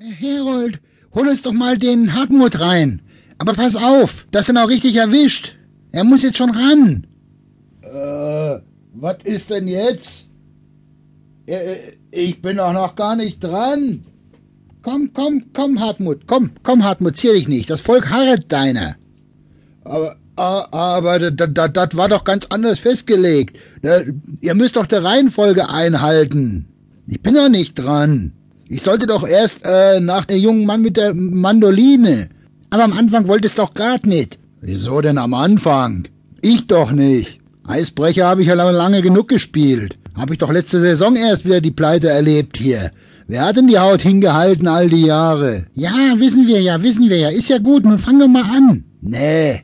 Herold, hol uns doch mal den Hartmut rein. Aber pass auf, dass er auch richtig erwischt. Er muss jetzt schon ran. Äh, was ist denn jetzt? Äh, ich bin doch noch gar nicht dran. Komm, komm, komm, Hartmut, komm, komm, Hartmut, zier dich nicht. Das Volk harret deiner. Aber, aber das war doch ganz anders festgelegt. Ihr müsst doch der Reihenfolge einhalten. Ich bin doch nicht dran. Ich sollte doch erst äh, nach dem jungen Mann mit der Mandoline. Aber am Anfang wolltest doch grad nicht. Wieso denn am Anfang? Ich doch nicht. Eisbrecher habe ich ja lange genug gespielt. Hab ich doch letzte Saison erst wieder die Pleite erlebt hier. Wer hat denn die Haut hingehalten all die Jahre? Ja, wissen wir ja, wissen wir ja. Ist ja gut, nun fang doch mal an. Nee,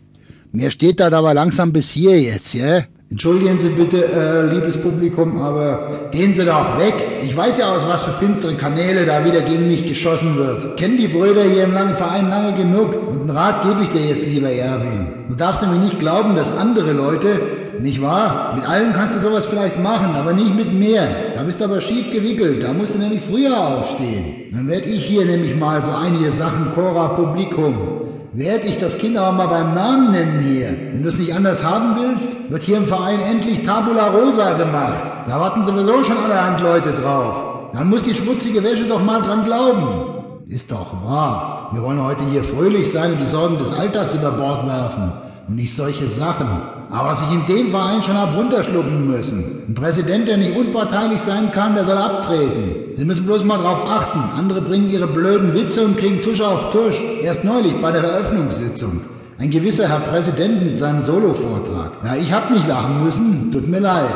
mir steht das aber langsam bis hier jetzt, ja? Entschuldigen Sie bitte, äh, liebes Publikum, aber gehen Sie doch weg. Ich weiß ja aus was für finstere Kanäle da wieder gegen mich geschossen wird. Kennen die Brüder hier im langen Verein lange genug. Und einen Rat gebe ich dir jetzt, lieber Erwin. Du darfst nämlich nicht glauben, dass andere Leute, nicht wahr? Mit allen kannst du sowas vielleicht machen, aber nicht mit mir. Da bist du aber schief gewickelt. Da musst du nämlich früher aufstehen. Dann werd ich hier nämlich mal so einige Sachen Cora Publikum werde ich das Kind aber mal beim Namen nennen hier. Wenn du es nicht anders haben willst, wird hier im Verein endlich Tabula Rosa gemacht. Da warten sowieso schon allerhand Leute drauf. Dann muss die schmutzige Wäsche doch mal dran glauben. Ist doch wahr. Wir wollen heute hier fröhlich sein und die Sorgen des Alltags über Bord werfen. Und nicht solche Sachen. Aber was ich in dem Verein schon hab runterschlucken müssen. Ein Präsident, der nicht unparteilich sein kann, der soll abtreten. Sie müssen bloß mal drauf achten. Andere bringen ihre blöden Witze und kriegen Tusch auf Tusch. Erst neulich bei der Eröffnungssitzung. Ein gewisser Herr Präsident mit seinem Solo-Vortrag. Ja, ich hab nicht lachen müssen. Tut mir leid.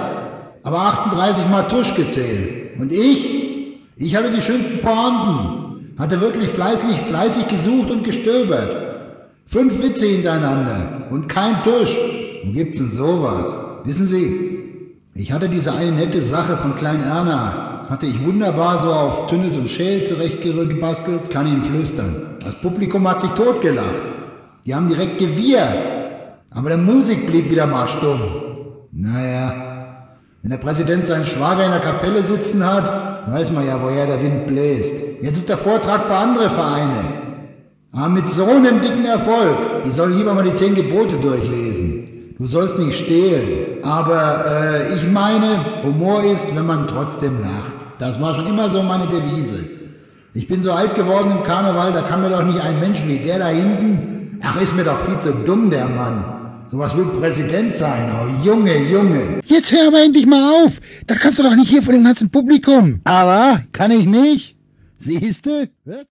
Aber 38 Mal Tusch gezählt. Und ich? Ich hatte die schönsten Pointen. Hatte wirklich fleißig, fleißig gesucht und gestöbert. Fünf Witze hintereinander. Und kein Tusch. Wo gibt's denn sowas? Wissen Sie, ich hatte diese eine nette Sache von Klein Erna, hatte ich wunderbar so auf Tünnes und Schäl zurechtgebastelt, kann Ihnen flüstern. Das Publikum hat sich totgelacht. Die haben direkt gewirrt. Aber der Musik blieb wieder mal stumm. Naja, wenn der Präsident seinen Schwager in der Kapelle sitzen hat, weiß man ja, woher der Wind bläst. Jetzt ist der Vortrag bei andere Vereine. Aber mit so einem dicken Erfolg, die sollen lieber mal die zehn Gebote durchlesen. Du sollst nicht stehlen. Aber äh, ich meine, Humor ist, wenn man trotzdem lacht. Das war schon immer so meine Devise. Ich bin so alt geworden im Karneval, da kann mir doch nicht ein Mensch wie der da hinten. Ach, ist mir doch viel zu dumm, der Mann. Sowas will Präsident sein. Oh, Junge, Junge. Jetzt hör aber endlich mal auf. Das kannst du doch nicht hier vor dem ganzen Publikum. Aber, kann ich nicht? Siehste?